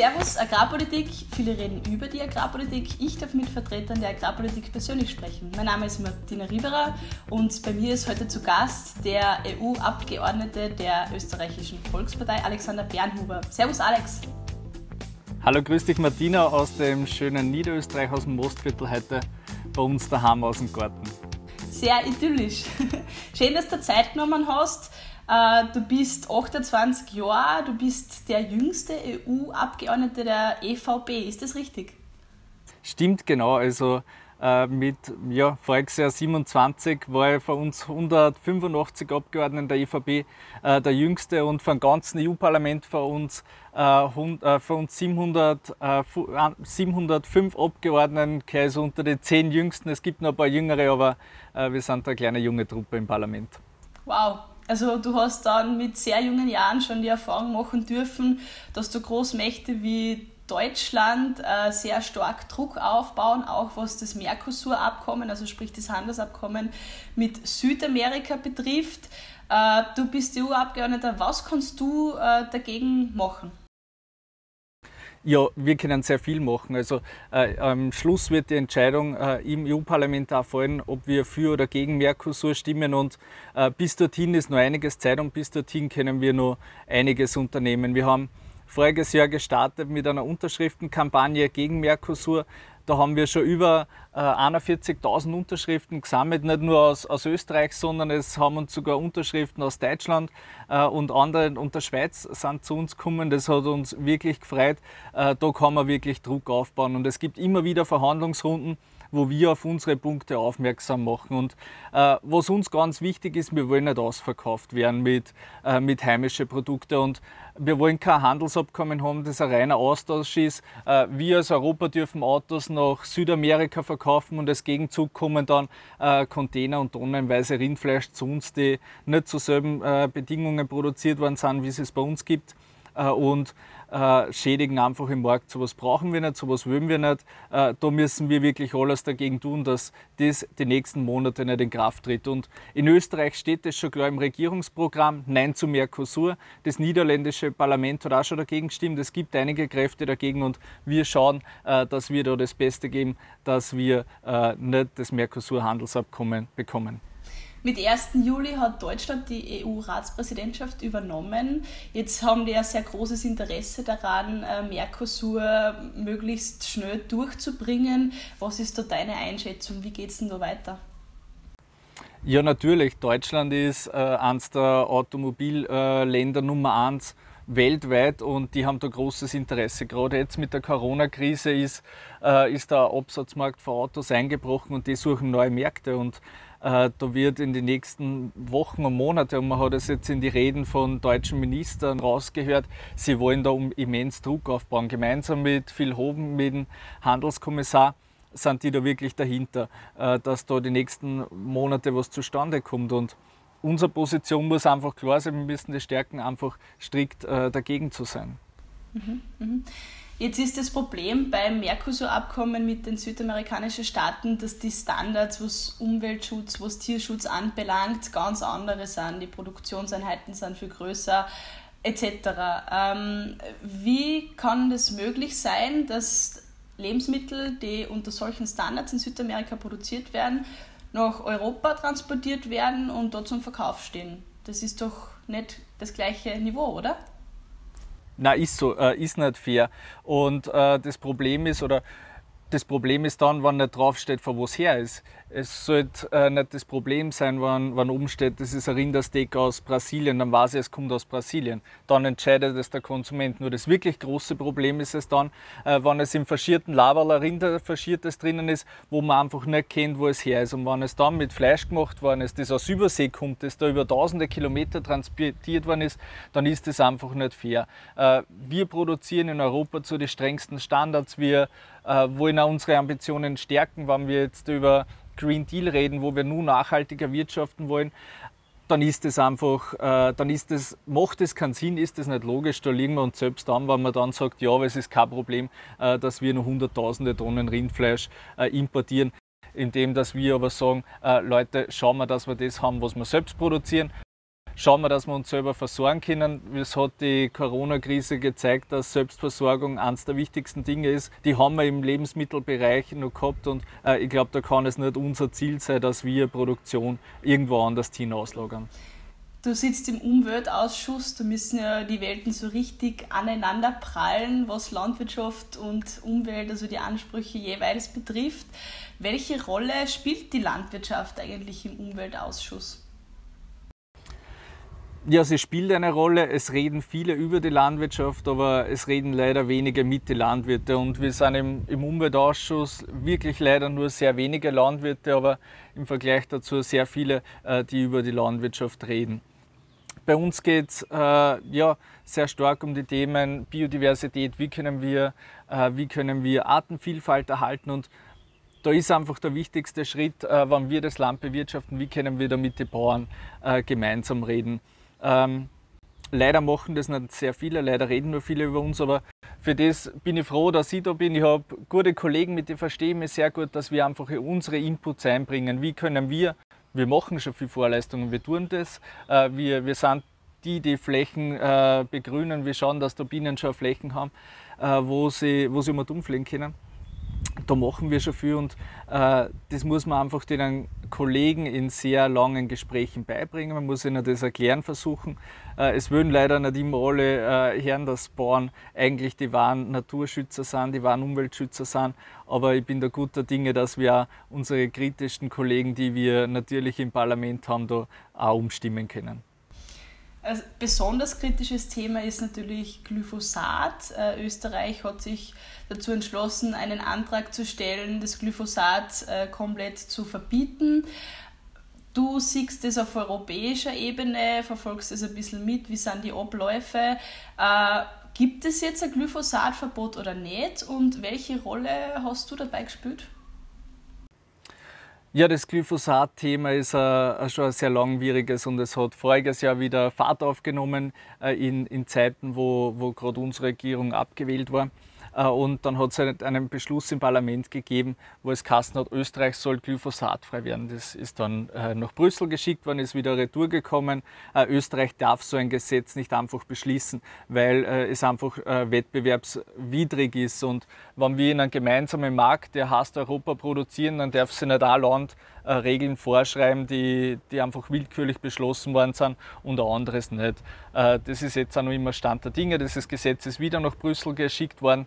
Servus Agrarpolitik. Viele reden über die Agrarpolitik. Ich darf mit Vertretern der Agrarpolitik persönlich sprechen. Mein Name ist Martina Rieberer und bei mir ist heute zu Gast der EU-Abgeordnete der österreichischen Volkspartei, Alexander Bernhuber. Servus Alex. Hallo, grüß dich Martina aus dem schönen Niederösterreich, aus dem Mostviertel heute bei uns daheim aus dem Garten. Sehr idyllisch. Schön, dass du Zeit genommen hast. Äh, du bist 28 Jahre, du bist der jüngste EU-Abgeordnete der EVP, ist das richtig? Stimmt genau, also äh, mit ja, voriges Jahr 27 war ich von uns 185 Abgeordneten der EVP äh, der jüngste und vom ganzen EU-Parlament von uns, äh, von uns 700, 705 Abgeordneten, also unter den zehn jüngsten. Es gibt noch ein paar jüngere, aber wir sind eine kleine junge Truppe im Parlament. Wow, also du hast dann mit sehr jungen Jahren schon die Erfahrung machen dürfen, dass du Großmächte wie Deutschland äh, sehr stark Druck aufbauen, auch was das Mercosur-Abkommen, also sprich das Handelsabkommen mit Südamerika betrifft. Äh, du bist EU-Abgeordneter, was kannst du äh, dagegen machen? Ja, wir können sehr viel machen. Also äh, am Schluss wird die Entscheidung äh, im EU-Parlament auch fallen, ob wir für oder gegen Mercosur stimmen. Und äh, bis dorthin ist noch einiges Zeit und bis dorthin können wir noch einiges unternehmen. Wir haben voriges Jahr gestartet mit einer Unterschriftenkampagne gegen Mercosur. Da haben wir schon über äh, 41.000 Unterschriften gesammelt, nicht nur aus, aus, Österreich, sondern es haben uns sogar Unterschriften aus Deutschland äh, und andere und der Schweiz sind zu uns gekommen. Das hat uns wirklich gefreut. Äh, da kann man wirklich Druck aufbauen und es gibt immer wieder Verhandlungsrunden wo wir auf unsere Punkte aufmerksam machen. Und äh, was uns ganz wichtig ist, wir wollen nicht ausverkauft werden mit, äh, mit heimischen Produkten und wir wollen kein Handelsabkommen haben, das ein reiner Austausch ist. Äh, wir als Europa dürfen Autos nach Südamerika verkaufen und als Gegenzug kommen dann äh, Container und tonnenweise Rindfleisch zu uns, die nicht zu selben äh, Bedingungen produziert worden sind, wie es es bei uns gibt. Äh, und äh, schädigen einfach im Markt. Sowas brauchen wir nicht, sowas wollen wir nicht. Äh, da müssen wir wirklich alles dagegen tun, dass das die nächsten Monate nicht in Kraft tritt. Und in Österreich steht es schon klar im Regierungsprogramm Nein zu Mercosur. Das niederländische Parlament hat auch schon dagegen gestimmt. Es gibt einige Kräfte dagegen und wir schauen, dass wir da das Beste geben, dass wir nicht das Mercosur-Handelsabkommen bekommen. Mit 1. Juli hat Deutschland die EU-Ratspräsidentschaft übernommen. Jetzt haben die ein sehr großes Interesse daran, äh, Mercosur möglichst schnell durchzubringen. Was ist da deine Einschätzung? Wie geht es denn da weiter? Ja, natürlich. Deutschland ist äh, eines der Automobilländer äh, Nummer eins weltweit und die haben da großes Interesse. Gerade jetzt mit der Corona-Krise ist, äh, ist der Absatzmarkt für Autos eingebrochen und die suchen neue Märkte und da wird in den nächsten Wochen und Monaten, und man hat es jetzt in die Reden von deutschen Ministern rausgehört, sie wollen da um immens Druck aufbauen. Gemeinsam mit Phil Hoben, mit dem Handelskommissar, sind die da wirklich dahinter, äh, dass da die nächsten Monate was zustande kommt. Und unsere Position muss einfach klar sein, wir müssen die Stärken einfach strikt äh, dagegen zu sein. Mhm, mh. Jetzt ist das Problem beim Mercosur-Abkommen mit den südamerikanischen Staaten, dass die Standards, was Umweltschutz, was Tierschutz anbelangt, ganz andere sind. Die Produktionseinheiten sind viel größer etc. Ähm, wie kann das möglich sein, dass Lebensmittel, die unter solchen Standards in Südamerika produziert werden, nach Europa transportiert werden und dort zum Verkauf stehen? Das ist doch nicht das gleiche Niveau, oder? Na, ist so, äh, ist nicht fair. Und äh, das Problem ist, oder das Problem ist dann, wenn nicht draufsteht, von wo es her ist. Es sollte äh, nicht das Problem sein, wenn, wenn oben steht, das ist ein Rindersteak aus Brasilien, dann weiß ich, es kommt aus Brasilien. Dann entscheidet es der Konsument. Nur das wirklich große Problem ist es dann, äh, wenn es im faschierten Laberl ein Rinder faschiertes drinnen ist, wo man einfach nicht kennt, wo es her ist. Und wenn es dann mit Fleisch gemacht worden ist, das aus Übersee kommt, das da über tausende Kilometer transportiert worden ist, dann ist das einfach nicht fair. Äh, wir produzieren in Europa zu den strengsten Standards. Wir äh, wollen auch unsere Ambitionen stärken, wenn wir jetzt über Green Deal reden, wo wir nun nachhaltiger wirtschaften wollen, dann ist es einfach, äh, dann ist es, macht es keinen Sinn, ist es nicht logisch, da liegen wir uns selbst an, wenn man dann sagt, ja, aber es ist kein Problem, äh, dass wir noch hunderttausende Tonnen Rindfleisch äh, importieren, indem dass wir aber sagen, äh, Leute, schauen wir, dass wir das haben, was wir selbst produzieren. Schauen wir, dass wir uns selber versorgen können. Es hat die Corona-Krise gezeigt, dass Selbstversorgung eines der wichtigsten Dinge ist. Die haben wir im Lebensmittelbereich noch gehabt und äh, ich glaube, da kann es nicht unser Ziel sein, dass wir Produktion irgendwo anders hinauslagern. Du sitzt im Umweltausschuss, da müssen ja die Welten so richtig aneinander prallen, was Landwirtschaft und Umwelt, also die Ansprüche jeweils betrifft. Welche Rolle spielt die Landwirtschaft eigentlich im Umweltausschuss? Ja, sie spielt eine Rolle. Es reden viele über die Landwirtschaft, aber es reden leider wenige mit den Landwirten. Und wir sind im, im, Umweltausschuss wirklich leider nur sehr wenige Landwirte, aber im Vergleich dazu sehr viele, äh, die über die Landwirtschaft reden. Bei uns geht es äh, ja, sehr stark um die Themen Biodiversität, wie können, wir, äh, wie können wir Artenvielfalt erhalten und da ist einfach der wichtigste Schritt, äh, wenn wir das Land bewirtschaften, wie können wir da mit den Bauern äh, gemeinsam reden. Ähm, leider machen das nicht sehr viele, leider reden nur viele über uns, aber für das bin ich froh, dass ich da bin. Ich habe gute Kollegen, mit denen verstehe ich mich sehr gut, dass wir einfach unsere Inputs einbringen. Wie können wir, wir machen schon viel Vorleistungen, wir tun das, äh, wir, wir sind die, die Flächen äh, begrünen, wir schauen, dass da Bienen schon Flächen haben, äh, wo, sie, wo sie mal umfliegen können da machen wir schon viel und äh, das muss man einfach den Kollegen in sehr langen Gesprächen beibringen. Man muss ihnen das erklären versuchen. Äh, es würden leider nicht immer alle äh, hören, dass Bauern eigentlich die wahren Naturschützer sind, die wahren Umweltschützer sind. Aber ich bin da guter Dinge, dass wir unsere kritischsten Kollegen, die wir natürlich im Parlament haben, da auch umstimmen können. Ein besonders kritisches Thema ist natürlich Glyphosat. Äh, Österreich hat sich dazu entschlossen, einen Antrag zu stellen, das Glyphosat äh, komplett zu verbieten. Du siehst das auf europäischer Ebene, verfolgst das ein bisschen mit, wie sind die Abläufe. Äh, gibt es jetzt ein Glyphosatverbot oder nicht und welche Rolle hast du dabei gespielt? Ja, das Glyphosat-Thema ist äh, schon ein sehr langwieriges und es hat voriges Jahr wieder Fahrt aufgenommen äh, in, in Zeiten, wo, wo gerade unsere Regierung abgewählt war. Äh, und dann hat es einen Beschluss im Parlament gegeben, wo es Kasten hat, Österreich soll glyphosatfrei werden. Das ist dann äh, nach Brüssel geschickt worden, ist wieder retour gekommen. Äh, Österreich darf so ein Gesetz nicht einfach beschließen, weil es einfach wettbewerbswidrig ist. Und wenn wir in einem gemeinsamen Markt, der heißt Europa, produzieren, dann darf sich nicht ein Land Regeln vorschreiben, die, die einfach willkürlich beschlossen worden sind und ein anderes nicht. das ist jetzt auch noch immer Stand der Dinge. Das Gesetz ist wieder nach Brüssel geschickt worden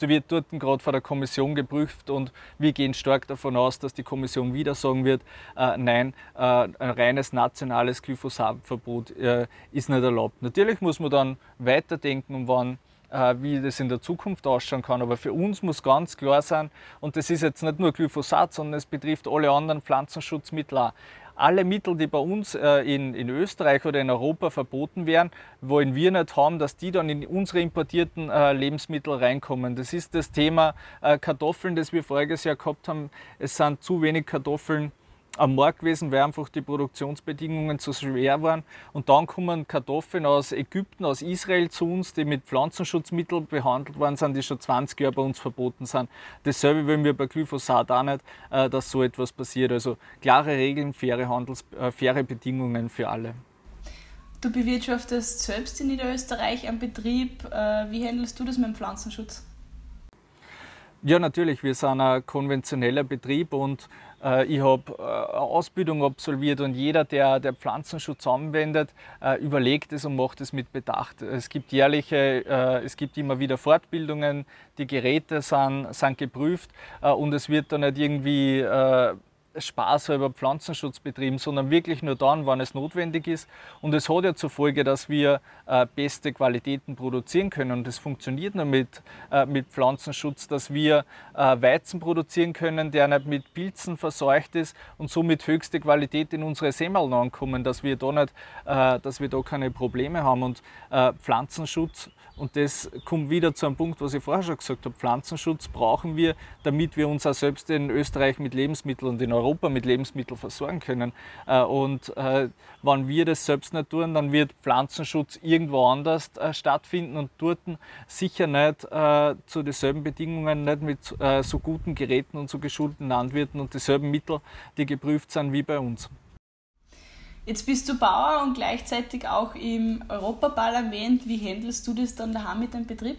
wird dort gerade vor der Kommission geprüft und wir gehen stark davon aus, dass die Kommission wieder sagen wird, äh, nein, äh, ein reines nationales Glyphosatverbot äh, ist nicht erlaubt. Natürlich muss man dann weiterdenken, um wann äh, wie das in der Zukunft ausschauen kann. Aber für uns muss ganz klar sein, und das ist jetzt nicht nur Glyphosat, sondern es betrifft alle anderen Pflanzenschutzmittel auch alle Mittel, die bei uns äh, in, in Österreich oder in Europa verboten werden, wollen wir nicht haben, dass die dann in unsere importierten äh, Lebensmittel reinkommen. Das ist das Thema äh, Kartoffeln, das wir voriges Jahr gehabt haben. Es sind zu wenig Kartoffeln am Markt gewesen, weil einfach die Produktionsbedingungen zu schwer waren. Und dann kommen Kartoffeln aus Ägypten, aus Israel zu uns, die mit Pflanzenschutzmitteln behandelt worden sind, die schon 20 Jahre bei uns verboten sind. Dasselbe wollen wir bei Glyphosat auch nicht, äh, dass so etwas passiert. Also klare Regeln, faire, Handels, äh, faire Bedingungen für alle. Du bewirtschaftest selbst in Niederösterreich einen Betrieb. Äh, wie handelst du das mit dem Pflanzenschutz? Ja, natürlich. Wir sind ein konventioneller Betrieb und ich habe äh, eine Ausbildung absolviert und jeder, der, der Pflanzenschutz anwendet, äh, überlegt es und macht es mit Bedacht. Es gibt jährliche, es gibt immer wieder Fortbildungen, die Geräte sind, sind geprüft und es wird dann nicht irgendwie spaßhalber Pflanzenschutz betrieben, sondern wirklich nur dann, wann es notwendig ist. Und es hat ja zur Folge, dass wir äh, beste Qualitäten produzieren können. Und das funktioniert nur mit, äh, mit Pflanzenschutz, dass wir äh, Weizen produzieren können, der nicht mit Pilzen verseucht ist und somit höchste Qualität in unsere Semmeln ankommen, dass wir da, nicht, äh, dass wir da keine Probleme haben. Und äh, Pflanzenschutz und das kommt wieder zu einem Punkt, was ich vorher schon gesagt habe. Pflanzenschutz brauchen wir, damit wir uns auch selbst in Österreich mit Lebensmitteln und in Europa mit Lebensmitteln versorgen können. Äh, und äh, wenn wir das selbst nicht tun, dann wird Pflanzenschutz irgendwo anders äh, stattfinden und dort sicher nicht zu denselben Bedingungen, nicht mit so guten Geräten und so geschulten Landwirten und dieselben Mittel, die geprüft sind wie bei uns. Jetzt bist du Bauer und gleichzeitig auch im Europaparlament. Wie handelst du das dann daheim mit deinem Betrieb?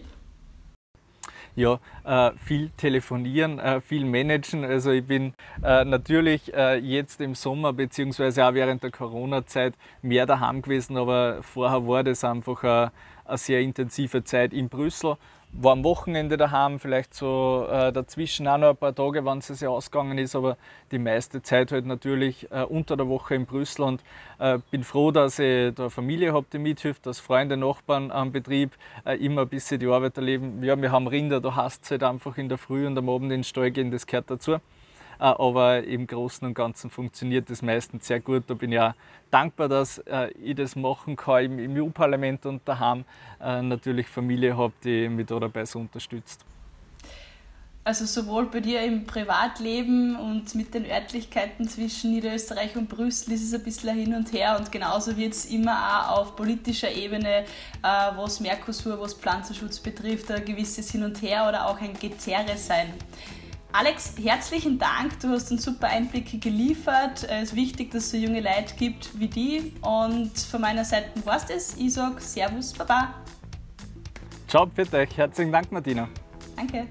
Ja, äh, viel telefonieren, äh, viel managen. Also ich bin äh, natürlich jetzt im Sommer beziehungsweise auch während der Corona-Zeit mehr daheim gewesen, aber vorher war das einfach eine sehr intensive Zeit in Brüssel war am Wochenende daheim, vielleicht so äh, dazwischen auch noch ein paar Tage, wenn es ja ausgegangen ist, aber die meiste Zeit halt natürlich äh, unter der Woche in Brüssel und äh, bin froh, dass ich da Familie habe, die mithilft, dass Freunde, Nachbarn am Betrieb äh, immer ein bisschen die Arbeit erleben. Ja, wir haben Rinder, da hast es halt einfach in der Früh und am Abend in den Stall gehen, das gehört dazu. Äh, aber im Großen und Ganzen funktioniert das meistens sehr gut. Da bin ich auch dankbar, dass äh, ich das machen kann im EU-Parlament und daheim äh, natürlich Familie habe, die mich da dabei so unterstützt. Also sowohl bei dir im Privatleben und mit den Örtlichkeiten zwischen Niederösterreich und Brüssel ist es ein bisschen hin und her und genauso wird es immer auch auf politischer Ebene, was Mercosur, was Pflanzenschutz betrifft, ein gewisses Hin und Her oder auch ein Gezerre sein. Alex, herzlichen Dank. Du hast uns super Einblicke geliefert. Es ist wichtig, dass es so junge Leute gibt wie die. Und von meiner Seite war es das. Ich sage Servus, Baba. Ciao, bitte. Herzlichen Dank, Martina. Danke.